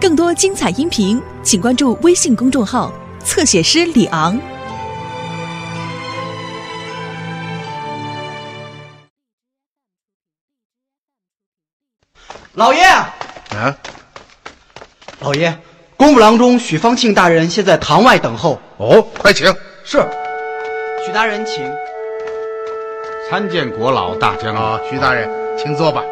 更多精彩音频，请关注微信公众号“侧写师李昂”。老爷，啊，老爷，工部郎中许方庆大人现在堂外等候。哦，快请。是，许大人请。参见国老大将军。啊，许大人，请坐吧。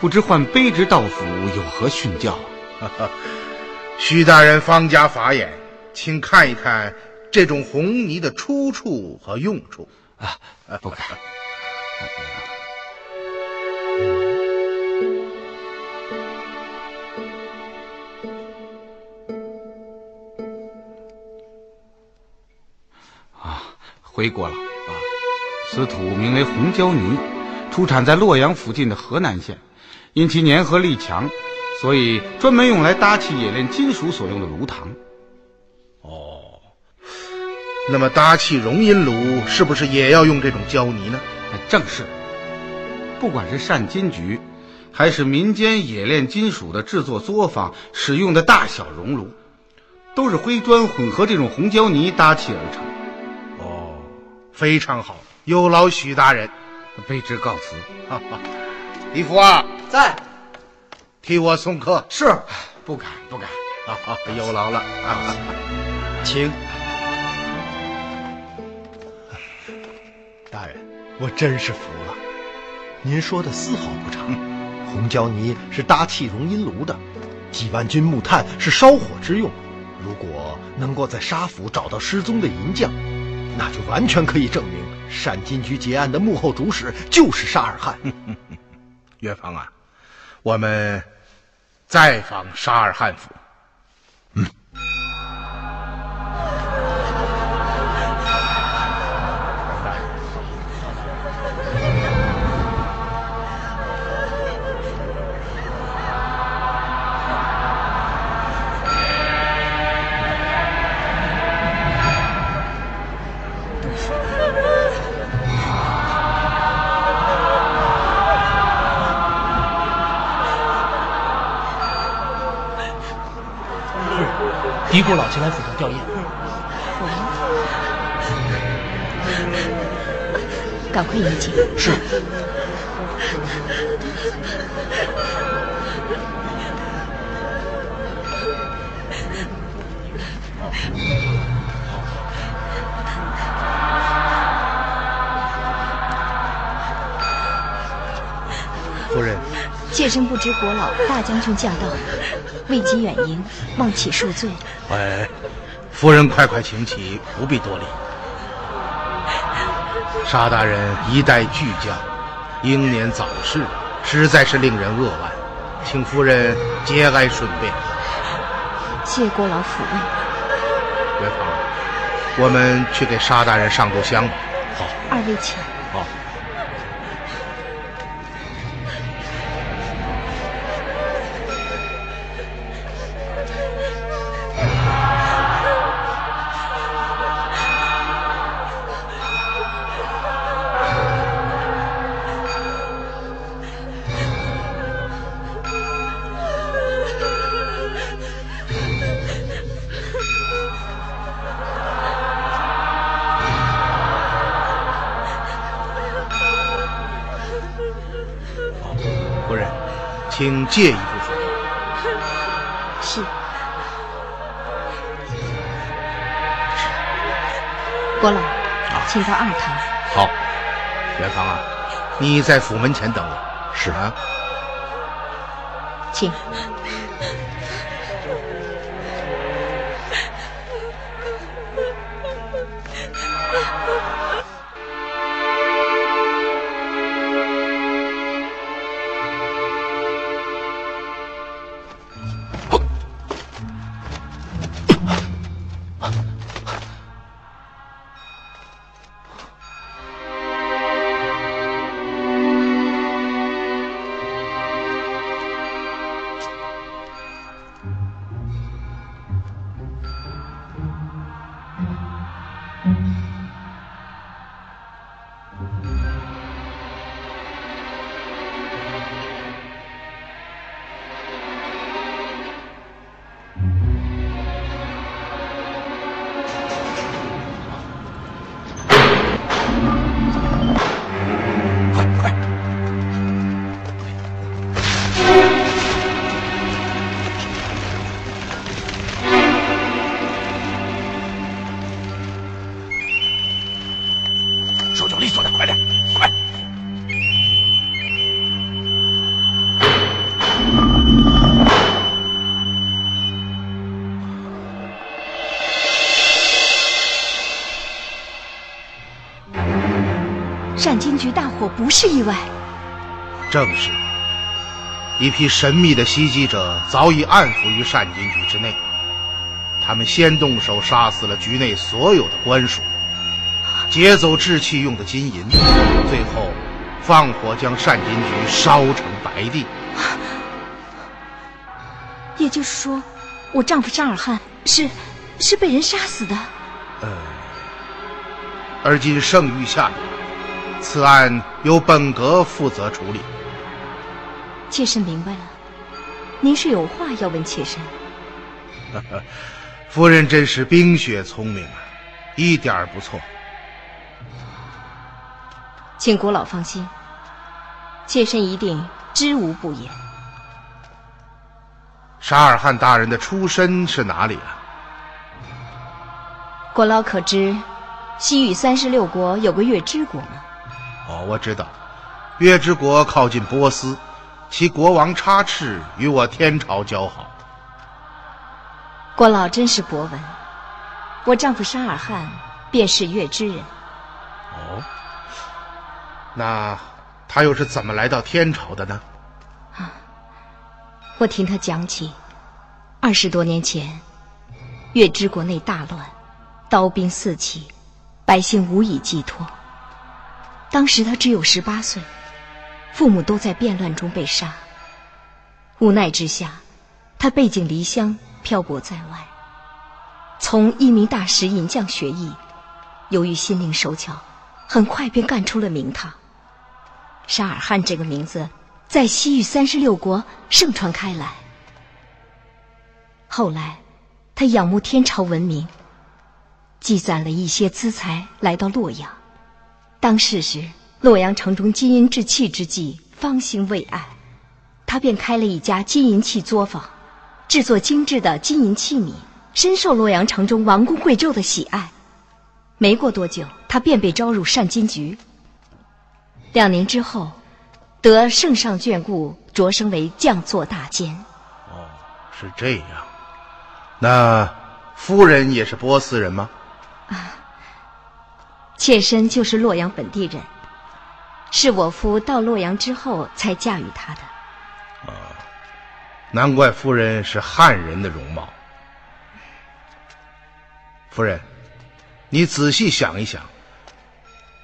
不知唤卑职到府有何训教？徐大人方家法眼，请看一看这种红泥的出处和用处。啊，不敢。啊，回国了啊，此土名为红胶泥，出产在洛阳附近的河南县，因其粘合力强，所以专门用来搭砌冶炼金属所用的炉膛。哦，那么搭砌熔银炉是不是也要用这种胶泥呢？哎正是。不管是善金局，还是民间冶炼金属的制作作坊使用的大小熔炉，都是灰砖混合这种红胶泥搭砌而成。哦，非常好，有劳许大人。卑职告辞。哈哈，李福啊，在。替我送客。是，不敢不敢。哈哈，有劳了。啊，请。大人，我真是服了。您说的丝毫不差，红胶泥是搭砌熔银炉的，几万斤木炭是烧火之用。如果能够在沙府找到失踪的银匠，那就完全可以证明单金局结案的幕后主使就是沙尔汉。岳芳啊，我们再访沙尔汉府。狄国老前来府上吊唁，赶快迎接。是。夫人，妾身不知国老大将军驾到，未及远迎，望起恕罪。哎，夫人快快请起，不必多礼。沙大人一代巨匠，英年早逝，实在是令人扼腕，请夫人节哀顺变。谢国老抚慰。元芳，我们去给沙大人上炷香吧。好，二位请。请借一步说话。是。郭老，请到二堂。好，元芳啊，你在府门前等我。是啊，请。不是意外，正是。一批神秘的袭击者早已暗伏于善金局之内，他们先动手杀死了局内所有的官属，劫走制器用的金银，最后放火将善金局烧成白地。也就是说，我丈夫沙尔汉是是被人杀死的。呃，而今圣谕下令，此案由本阁负责处理。妾身明白了，您是有话要问妾身。夫人真是冰雪聪明啊，一点儿不错。请国老放心，妾身一定知无不言。沙尔汗大人的出身是哪里啊？国老可知，西域三十六国有个月之国吗？哦，我知道，月之国靠近波斯。其国王插翅与我天朝交好。郭老真是博闻，我丈夫沙尔汗便是月之人。哦，那他又是怎么来到天朝的呢？啊，我听他讲起，二十多年前，月之国内大乱，刀兵四起，百姓无以寄托。当时他只有十八岁。父母都在变乱中被杀，无奈之下，他背井离乡，漂泊在外。从一名大师银匠学艺，由于心灵手巧，很快便干出了名堂。沙尔汗这个名字在西域三十六国盛传开来。后来，他仰慕天朝文明，积攒了一些资财，来到洛阳。当世时。洛阳城中金银制器之际，方兴未艾，他便开了一家金银器作坊，制作精致的金银器皿，深受洛阳城中王公贵胄的喜爱。没过多久，他便被招入善金局。两年之后，得圣上眷顾，擢升为将作大监。哦，是这样。那夫人也是波斯人吗？啊，妾身就是洛阳本地人。是我夫到洛阳之后才嫁与他的。啊，难怪夫人是汉人的容貌。夫人，你仔细想一想，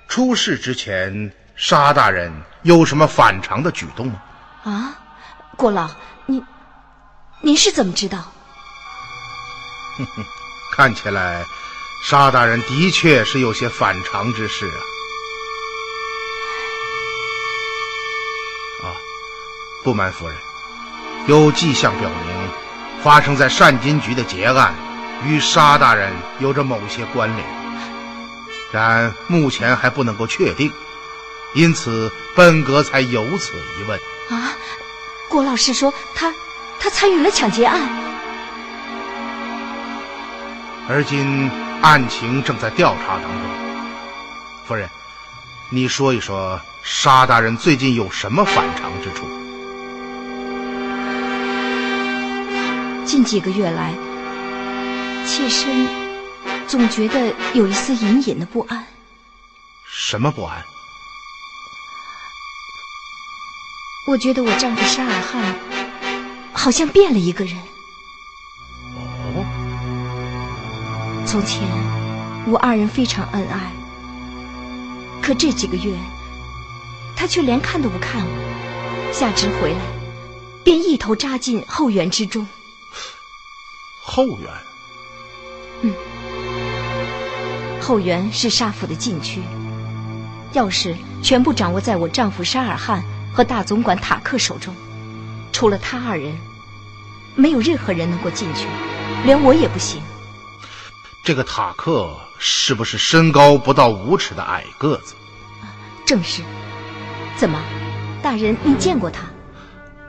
出事之前，沙大人有什么反常的举动吗？啊，郭老，您，您是怎么知道？哼哼，看起来，沙大人的确是有些反常之事啊。啊不瞒夫人，有迹象表明，发生在善金局的劫案与沙大人有着某些关联，然目前还不能够确定，因此本阁才有此疑问。啊，郭老师说他他参与了抢劫案，而今案情正在调查当中。夫人，你说一说沙大人最近有什么反常之处？近几个月来，妾身总觉得有一丝隐隐的不安。什么不安？我觉得我丈夫沙尔汗好像变了一个人。从前我二人非常恩爱，可这几个月他却连看都不看我，下职回来便一头扎进后园之中。后园，嗯，后园是沙府的禁区，钥匙全部掌握在我丈夫沙尔汗和大总管塔克手中，除了他二人，没有任何人能够进去，连我也不行。这个塔克是不是身高不到五尺的矮个子？正是。怎么，大人您见过他？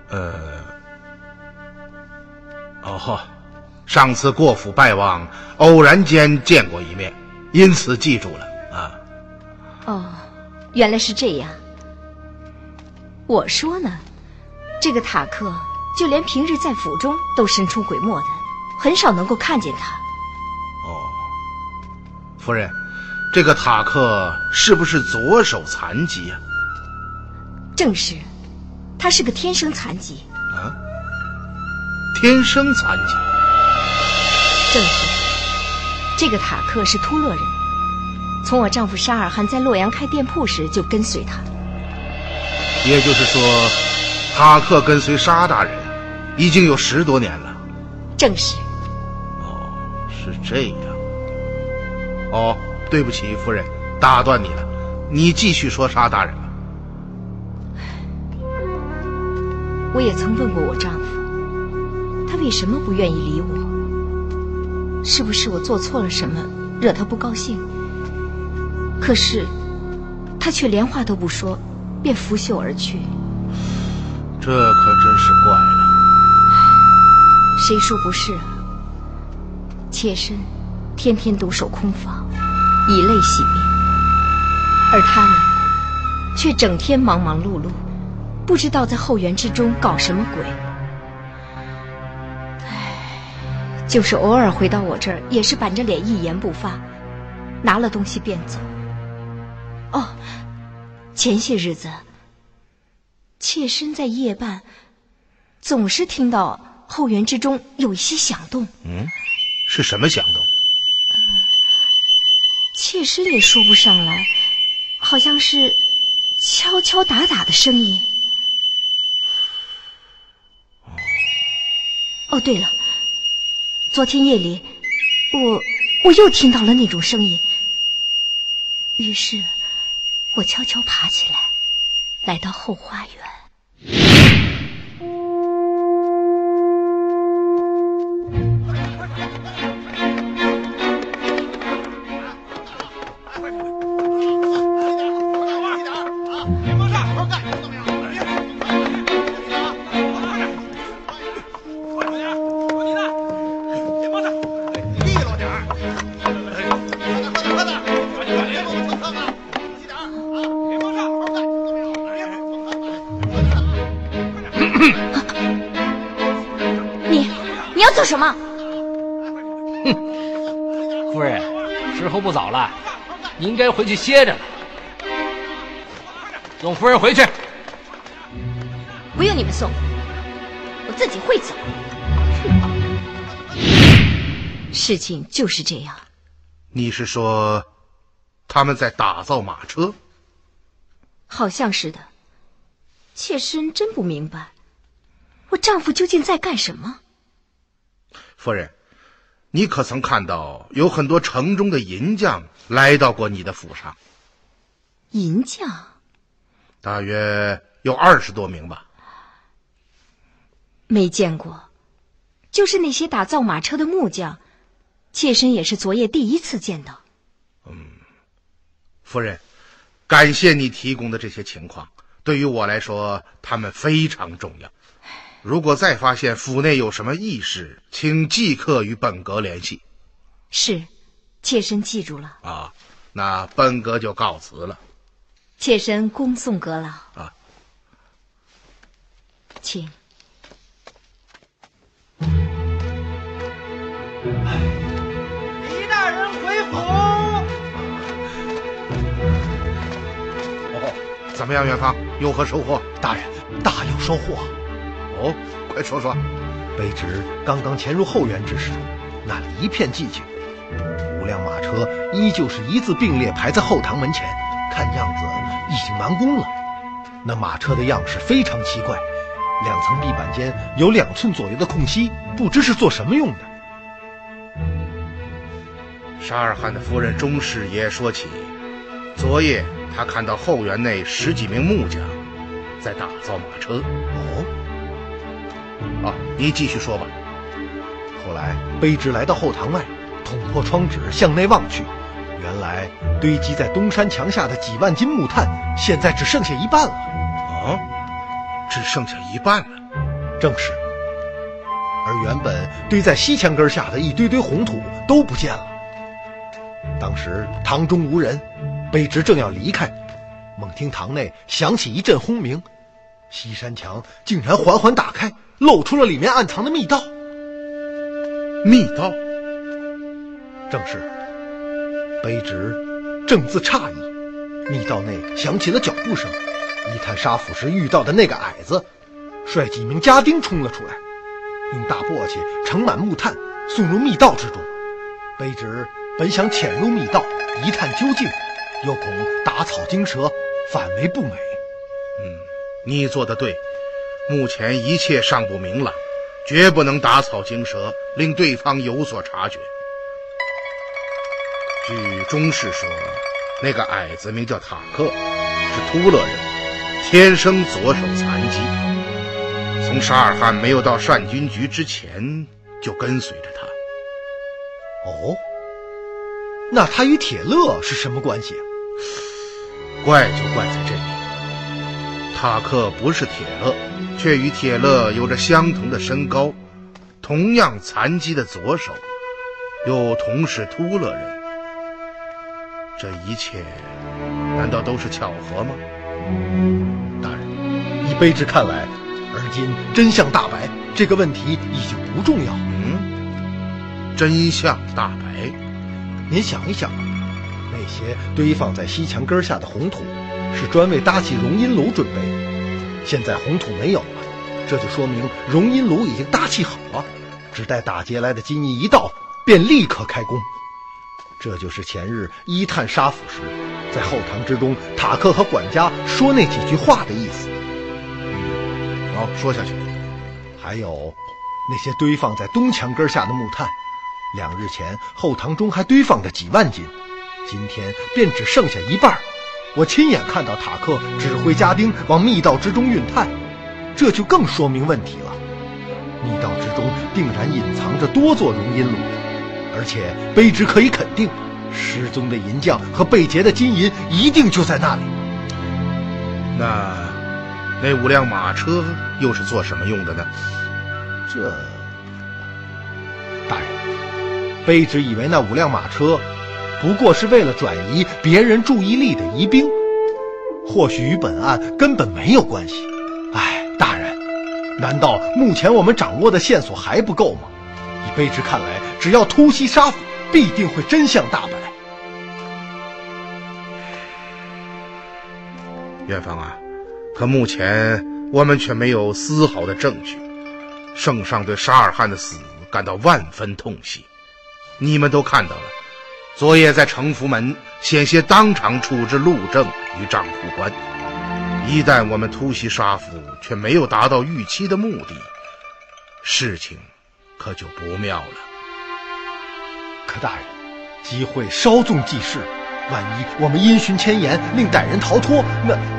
呃，哦。上次过府拜望，偶然间见过一面，因此记住了啊。哦，原来是这样。我说呢，这个塔克就连平日在府中都神出鬼没的，很少能够看见他。哦，夫人，这个塔克是不是左手残疾呀、正是，他是个天生残疾。啊？天生残疾？正是，这个塔克是突勒人，从我丈夫沙尔汗在洛阳开店铺时就跟随他。也就是说，塔克跟随沙大人已经有十多年了。正是，哦，是这样。哦，对不起，夫人，打断你了，你继续说沙大人吧。我也曾问过我丈夫，他为什么不愿意理我？是不是我做错了什么，惹他不高兴？可是，他却连话都不说，便拂袖而去。这可真是怪了。谁说不是啊？妾身天天独守空房，以泪洗面，而他呢，却整天忙忙碌碌，不知道在后园之中搞什么鬼。唉，就是偶尔回到我这儿，也是板着脸一言不发，拿了东西便走。哦，前些日子，妾身在夜半，总是听到后园之中有一些响动。嗯，是什么响动？妾身也说不上来，好像是敲敲打打的声音。哦，对了，昨天夜里，我我又听到了那种声音，于是我悄悄爬起来，来到后花园。你你要做什么？哼夫人，时候不早了，你应该回去歇着了。送夫人回去。不用你们送，我自己会走。事情就是这样。你是说他们在打造马车？好像是的。妾身真不明白，我丈夫究竟在干什么？夫人，你可曾看到有很多城中的银匠来到过你的府上？银匠？大约有二十多名吧。没见过，就是那些打造马车的木匠，妾身也是昨夜第一次见到。嗯夫人，感谢你提供的这些情况，对于我来说，他们非常重要。如果再发现府内有什么异事，请即刻与本阁联系。是，妾身记住了。啊，那本阁就告辞了。妾身恭送阁老。啊，请。李大人回府。哦，怎么样，元芳，有何收获？大人，大有收获。哦，快说说。卑职刚刚潜入后园之时，那里一片寂静，五辆马车依旧是一字并列排在后堂门前，看样子已经完工了。那马车的样式非常奇怪，两层壁板间有两寸左右的空隙，不知是做什么用的。沙尔汗的夫人钟氏也说起，昨夜他看到后园内十几名木匠在打造马车。哦，你继续说吧。后来卑职来到后堂外，捅破窗纸向内望去，原来堆积在东山墙下的几万斤木炭，现在只剩下一半了。啊，只剩下一半了。正是。而原本堆在西墙根下的一堆堆红土都不见了。当时堂中无人，卑职正要离开，猛听堂内响起一阵轰鸣，西山墙竟然缓缓打开，露出了里面暗藏的密道。密道，正是。卑职正自诧异，密道内响起了脚步声。一探杀府时遇到的那个矮子，率几名家丁冲了出来，用大簸箕盛满木炭送入密道之中。卑职本想潜入密道一探究竟，又恐打草惊蛇，反为不美。嗯，你做的对。目前一切尚不明朗，绝不能打草惊蛇，令对方有所察觉。据中士说，那个矮子名叫塔克，是突勒人。天生左手残疾，从沙尔汗没有到善军局之前就跟随着他。哦，那他与铁勒是什么关系啊？怪就怪在这里，塔克不是铁勒，却与铁勒有着相同的身高，同样残疾的左手，又同是突勒人。这一切，难道都是巧合吗？大人，以卑职看来，而今真相大白，这个问题已经不重要。嗯，真相大白，您想一想，那些堆放在西墙根下的红土，是专为搭起容阴炉准备的。现在红土没有了，这就说明容阴炉已经搭砌好了，只待打劫来的金银一到，便立刻开工。这就是前日一探杀府时。在后堂之中，塔克和管家说那几句话的意思。嗯好，说下去。还有那些堆放在东墙根下的木炭，两日前后堂中还堆放着几万斤，今天便只剩下一半。我亲眼看到塔克指挥家丁往密道之中运炭，这就更说明问题了。密道之中定然隐藏着多座熔银炉，而且卑职可以肯定。失踪的银匠和被劫的金银一定就在那里。那那五辆马车又是做什么用的呢？这，大人，卑职以为那五辆马车不过是为了转移别人注意力的疑兵，或许与本案根本没有关系。哎，大人，难道目前我们掌握的线索还不够吗？以卑职看来，只要突袭杀府。必定会真相大白。元芳啊，可目前我们却没有丝毫的证据。圣上对沙尔汗的死感到万分痛惜，你们都看到了，昨夜在城福门险些当场处置陆正与账户官。一旦我们突袭杀府，却没有达到预期的目的，事情可就不妙了。可大人，机会稍纵即逝，万一我们因循牵言，令歹人逃脱，那……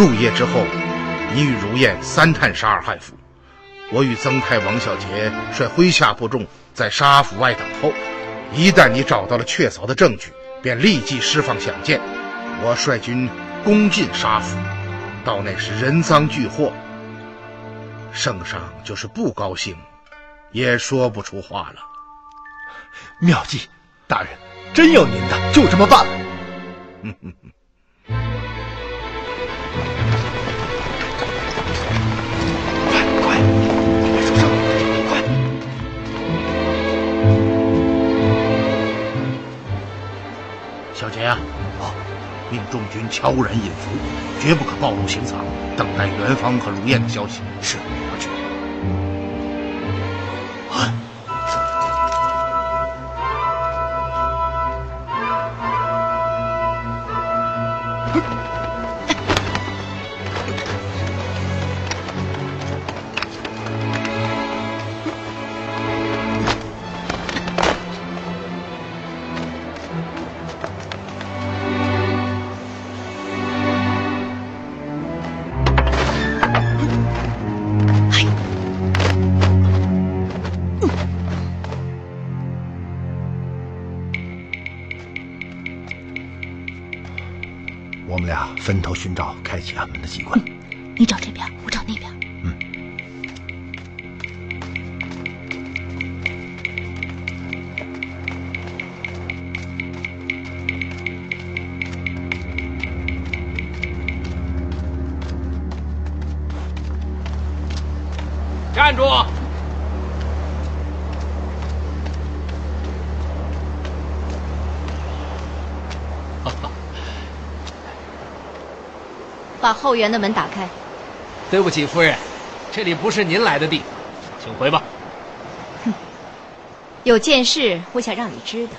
入夜之后，你与如燕三探沙尔汉府。我与曾太王小杰率麾下部众在沙府外等候，一旦你找到了确凿的证据，便立即释放响箭。我率军攻进沙府，到那时人赃俱获，圣上就是不高兴，也说不出话了。妙计，大人真有您的，就这么办了。小杰啊，哦，命众军悄然隐伏，绝不可暴露行藏，等待元芳和如燕的消息。是，我去。站住！把后园的门打开。对不起，夫人，这里不是您来的地方，请回吧。哼有件事我想让你知道，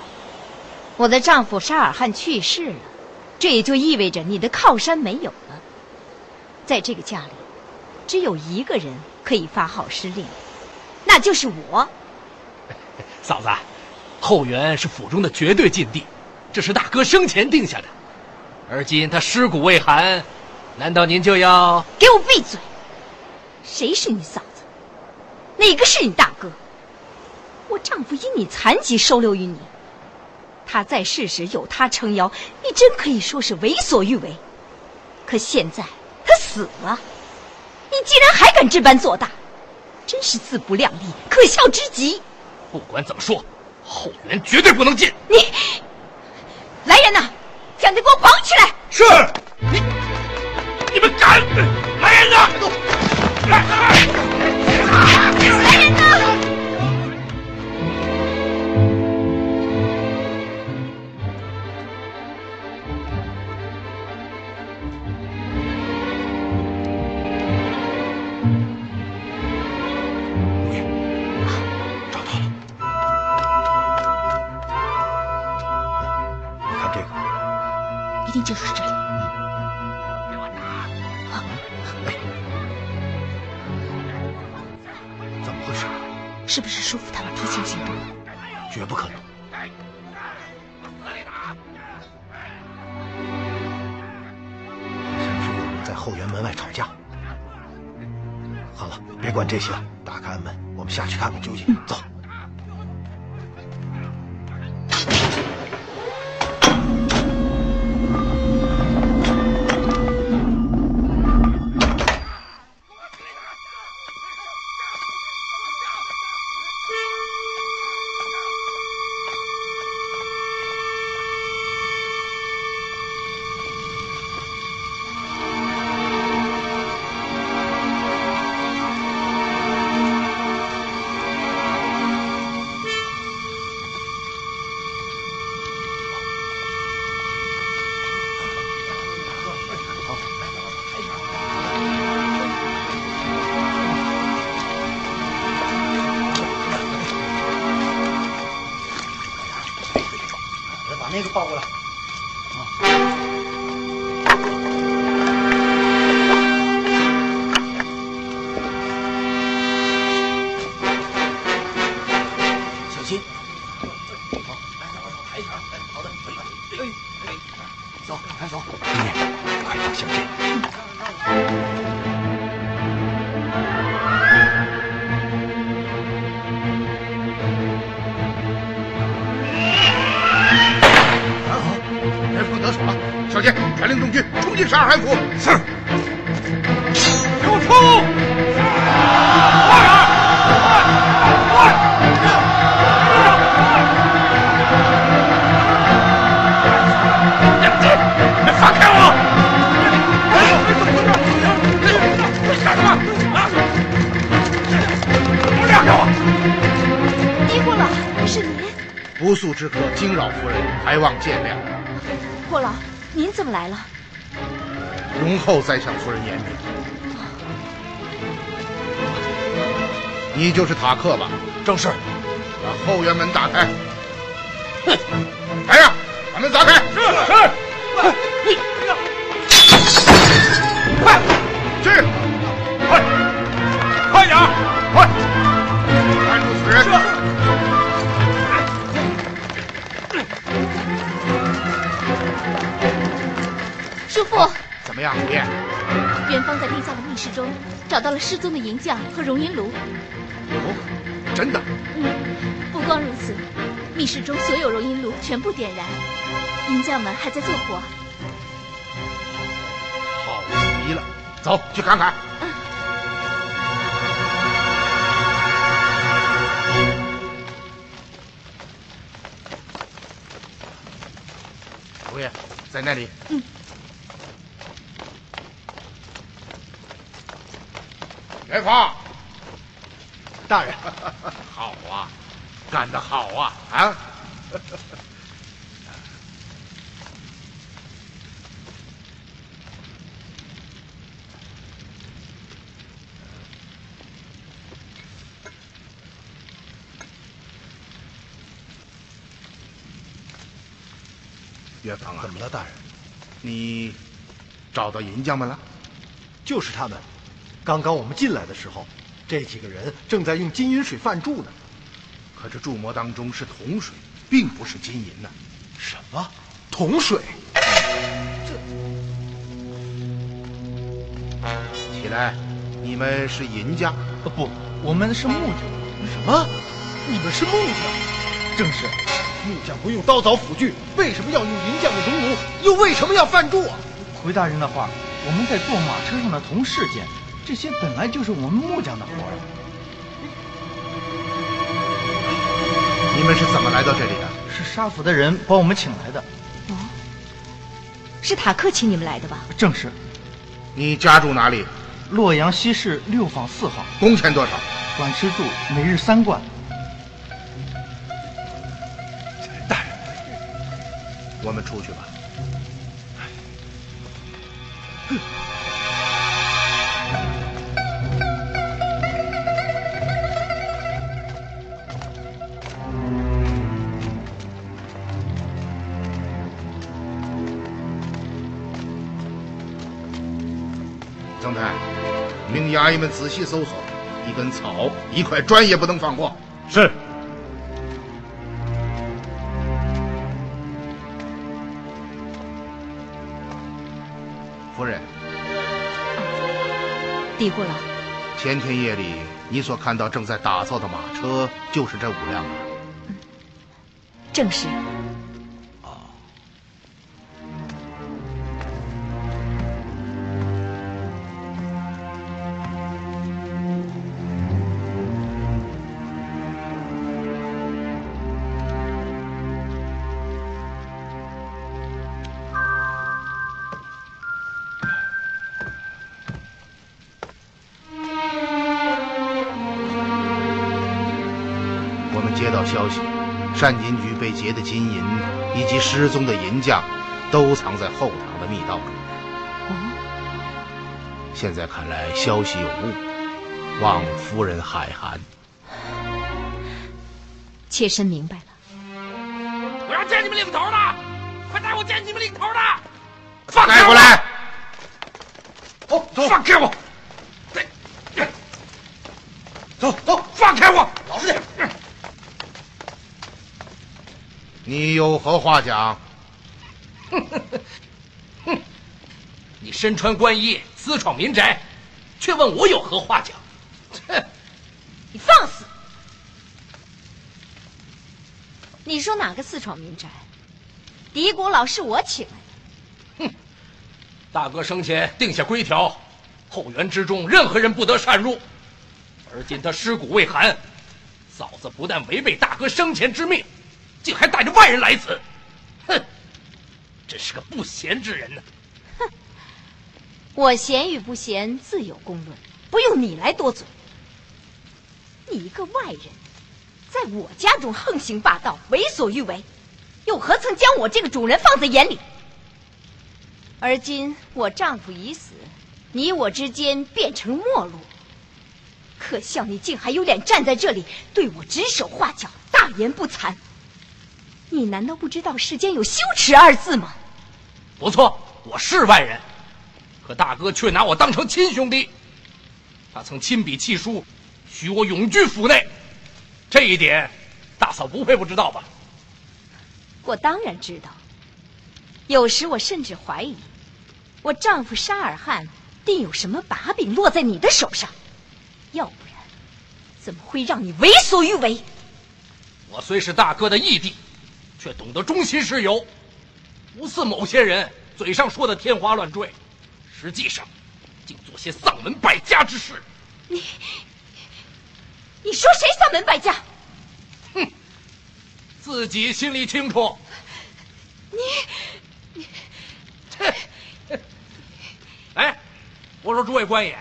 我的丈夫沙尔汗去世了，这也就意味着你的靠山没有了。在这个家里，只有一个人可以发号施令，那就是我。嫂子，后园是府中的绝对禁地，这是大哥生前定下的。而今他尸骨未寒，难道您就要给我闭嘴！谁是你嫂子？哪个是你大哥？我丈夫因你残疾收留于你，他在世时有他撑腰，你真可以说是为所欲为。可现在他死了，你竟然还敢这般做大，真是自不量力，可笑之极！不管怎么说，后园绝对不能进。你来人呐，将他给我绑起来！是，你你们敢来人呐！来人抱过来。老，您怎么来了？容后再向夫人言明。你就是塔克吧？正是。把后院门打开。哼！来呀，把门砸开！是是。快去！快，快点儿！叔父，怎么样，胡燕？元芳在地下的密室中找到了失踪的银匠和熔银炉。哦，真的？嗯，不光如此，密室中所有熔银炉全部点燃，银匠们还在做活。急了，走去看看。侯爷在那里。嗯。元芳，大人，好啊，干得好啊！啊！元芳啊，怎么了，大人？你找到银匠们了？就是他们。刚刚我们进来的时候，这几个人正在用金银水泛注呢。可这注膜当中是铜水，并不是金银呢。什么？铜水？这……起来，你们是银匠？不，我们是木匠。什么？你们是木匠？正是。木匠不用刀凿斧锯，为什么要用银匠的熔炉？又为什么要泛注啊？回大人的话，我们在做马车上的铜饰件，这些本来就是我们木匠的活儿。你们是怎么来到这里的？是沙府的人把我们请来的。哦，是塔克请你们来的吧？正是。你家住哪里？洛阳西市六坊四号。工钱多少？管吃住，每日三贯。命衙役们仔细搜索，一根草、一块砖也不能放过。是。夫人，嘀咕了。前天夜里你所看到正在打造的马车，就是这五辆吗？正是。善金局被劫的金银以及失踪的银匠，都藏在后堂的密道中。哦，现在看来消息有误，望夫人海涵。妾身明白了。我要见你们领头的，快带我见你们领头的！放开我来！走走，放开我！走走，放开我！老实点。你有何话讲？哼哼哼！你身穿官衣，私闯民宅，却问我有何话讲？哼！你放肆！你说哪个私闯民宅？狄国老是我请来的。哼！大哥生前定下规条，后园之中任何人不得擅入。而今他尸骨未寒，嫂子不但违背大哥生前之命。竟还带着外人来此，哼！真是个不贤之人呢。哼！我贤与不贤自有公论，不用你来多嘴。你一个外人，在我家中横行霸道、为所欲为，又何曾将我这个主人放在眼里？而今我丈夫已死，你我之间变成陌路。可笑你竟还有脸站在这里对我指手画脚、大言不惭！你难道不知道世间有羞耻二字吗？不错，我是外人，可大哥却拿我当成亲兄弟。他曾亲笔弃书，许我永居府内，这一点，大嫂不会不知道吧？我当然知道。有时我甚至怀疑，我丈夫沙尔汗定有什么把柄落在你的手上，要不然，怎么会让你为所欲为？我虽是大哥的义弟。却懂得忠心事由，不似某些人嘴上说的天花乱坠，实际上竟做些丧门败家之事。你，你说谁丧门败家？哼，自己心里清楚。你，你，哎，我说诸位官爷，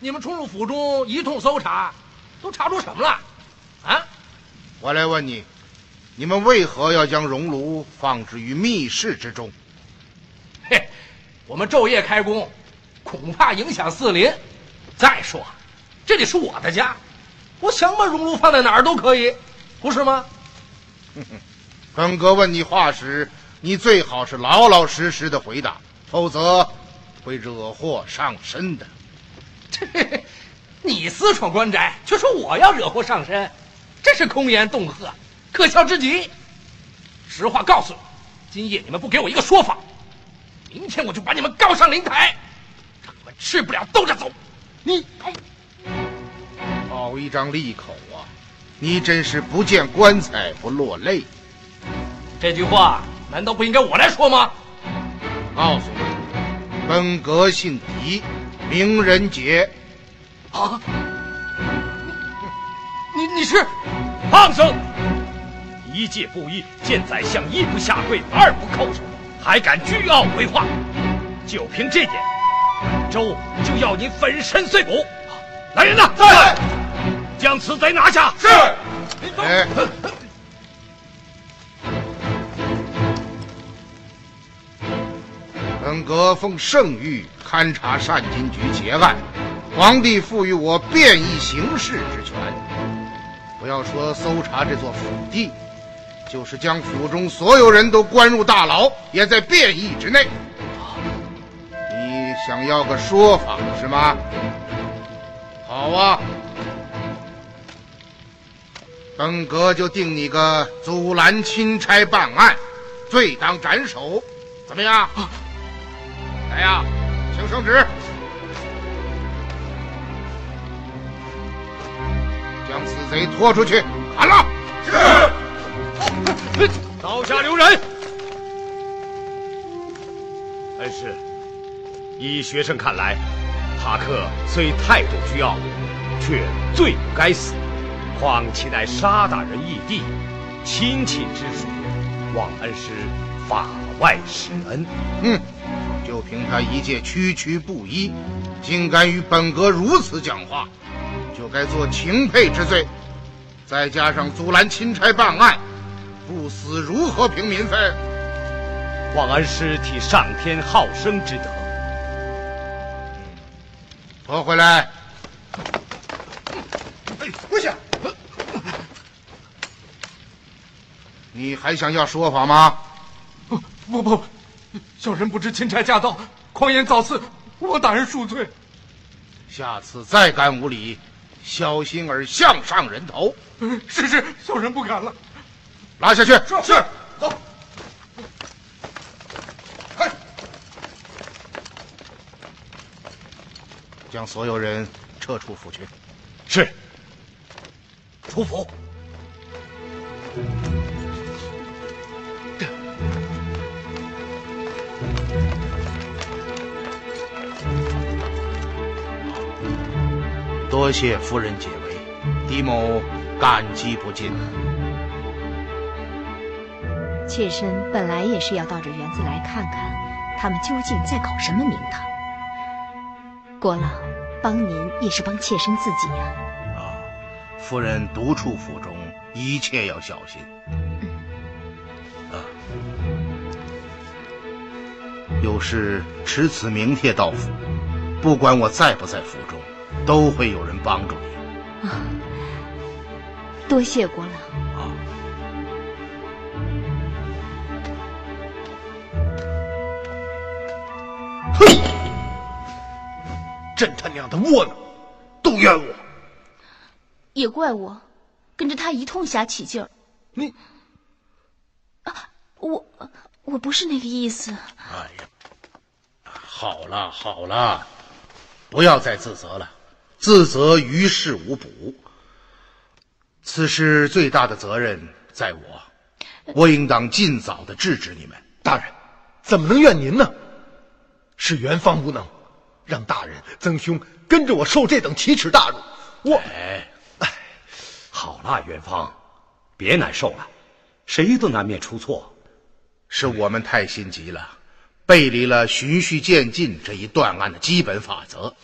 你们冲入府中一通搜查，都查出什么了？啊？我来问你，你们为何要将熔炉放置于密室之中？嘿，我们昼夜开工，恐怕影响四邻。再说，这里是我的家，我想把熔炉放在哪儿都可以，不是吗？哼哼，本哥问你话时，你最好是老老实实的回答，否则会惹祸上身的。这，你私闯官宅，却说我要惹祸上身，真是空言恫吓，可笑之极。实话告诉你，今夜你们不给我一个说法，明天我就把你们告上灵台，让你们吃不了兜着走。你，好一张利口啊！你真是不见棺材不落泪。这句话难道不应该我来说吗？告诉你，本阁姓狄，名人杰。啊！你你是？放声！一介布衣，见宰相一不下跪，二不叩首，还敢居傲为化？就凭这点，本州就要你粉身碎骨！来人呐！在，将此贼拿下！是。哎。本阁奉圣谕勘察善金局劫案，皇帝赋予我便宜行事之权。不要说搜查这座府邸，就是将府中所有人都关入大牢，也在变异之内。你想要个说法是吗？好啊，本阁就定你个阻拦钦差办案，罪当斩首，怎么样？来呀，请圣旨，将此贼拖出去刀下留人。恩师，依学生看来，塔克虽态度倨傲，却罪不该死。况其乃沙大人义弟，亲戚之属，望恩师法外施恩。嗯。就凭他一介区区布衣，竟敢与本阁如此讲话，就该做情佩之罪。再加上阻拦钦差办案，不死如何平民愤？望恩师体上天好生之德。拖回来。哎，跪下！你还想要说法吗？不不不。小人不知钦差驾到，狂言造次，望大人恕罪。下次再敢无礼，小心儿项上人头。是是，小人不敢了。拉下去。是是，走。快，将所有人撤出府去。是。出府。多谢夫人解围，狄某感激不尽。妾身本来也是要到这园子来看看，他们究竟在搞什么名堂。国老，帮您也是帮妾身自己呀。啊，夫人独处府中，一切要小心。啊，有事持此名帖到府，不管我在不在府中。都会有人帮助你。啊，多谢国老。的窝囊，都怨我。也怪我，跟着他一通瞎起劲儿。你，啊，我我不是那个意思。哎呀，好了好了，不要再自责了。自责于事无补，此事最大的责任在我，我应当尽早的制止你们。大人，怎么能怨您呢？是元芳无能，让大人、曾兄跟着我受这等奇耻大辱。我，哎，好了，元芳，别难受了，谁都难免出错，是我们太心急了，背离了循序渐进这一断案的基本法则，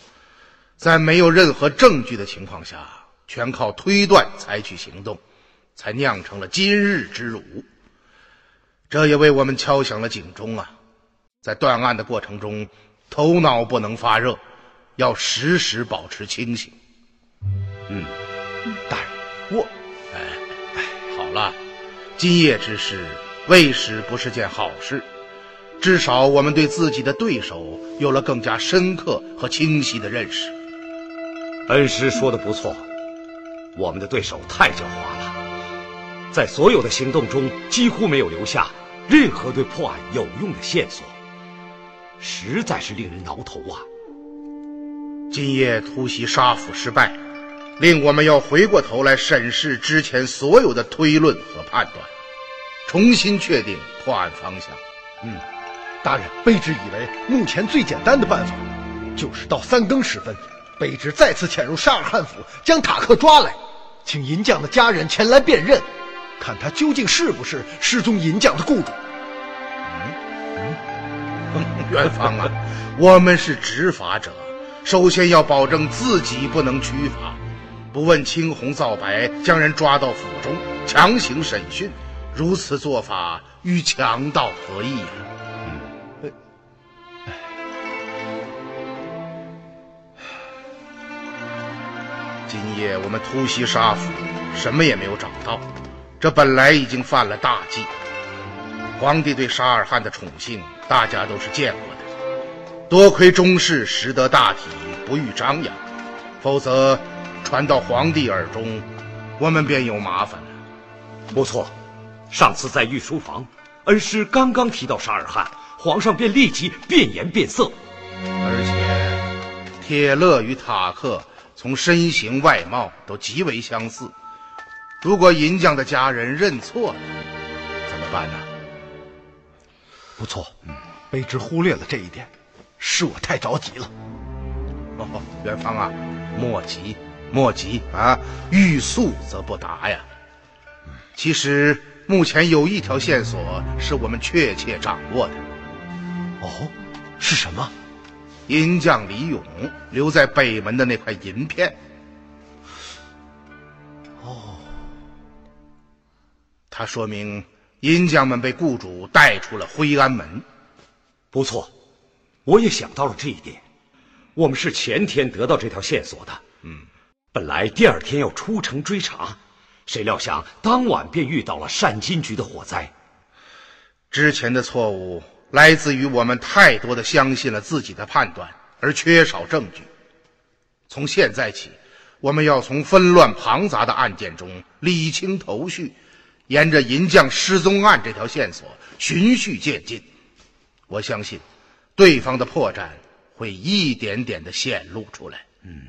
在没有任何证据的情况下，全靠推断采取行动，才酿成了今日之辱。这也为我们敲响了警钟啊！在断案的过程中，头脑不能发热，要时时保持清醒。嗯，大人，我，哎哎，好了，今夜之事未使不是件好事，至少我们对自己的对手有了更加深刻和清晰的认识。恩师说的不错，我们的对手太狡猾了。在所有的行动中，几乎没有留下任何对破案有用的线索，实在是令人挠头啊！今夜突袭沙府失败，令我们要回过头来审视之前所有的推论和判断，重新确定破案方向。嗯，大人，卑职以为目前最简单的办法，就是到三更时分，卑职再次潜入沙尔汉府，将塔克抓来，请银匠的家人前来辨认。看他究竟是不是失踪银匠的雇主？元芳啊，我们是执法者，首先要保证自己不能屈法，不问青红皂白，将人抓到府中强行审讯，如此做法与强盗何异呀？今夜我们突袭沙府，什么也没有找到。这本来已经犯了大忌。皇帝对沙尔汗的宠幸，大家都是见过的。多亏中士识得大体，不欲张扬，否则传到皇帝耳中，我们便有麻烦了。不错，上次在御书房，恩师刚刚提到沙尔汗，皇上便立即变颜变色。而且，铁勒与塔克从身形外貌都极为相似。如果银匠的家人认错了，怎么办呢？不错，嗯，卑职忽略了这一点，是我太着急了。哦，元芳啊，莫急，莫急啊！欲速则不达呀。其实目前有一条线索是我们确切掌握的。哦，是什么？银匠李勇留在北门的那块银片。哦。它说明银匠们被雇主带出了灰安门。不错，我也想到了这一点。我们是前天得到这条线索的。嗯，本来第二天要出城追查，谁料想当晚便遇到了善金局的火灾。之前的错误来自于我们太多的相信了自己的判断，而缺少证据。从现在起，我们要从纷乱庞杂的案件中理清头绪。沿着银匠失踪案这条线索循序渐进，我相信，对方的破绽会一点点的显露出来。嗯。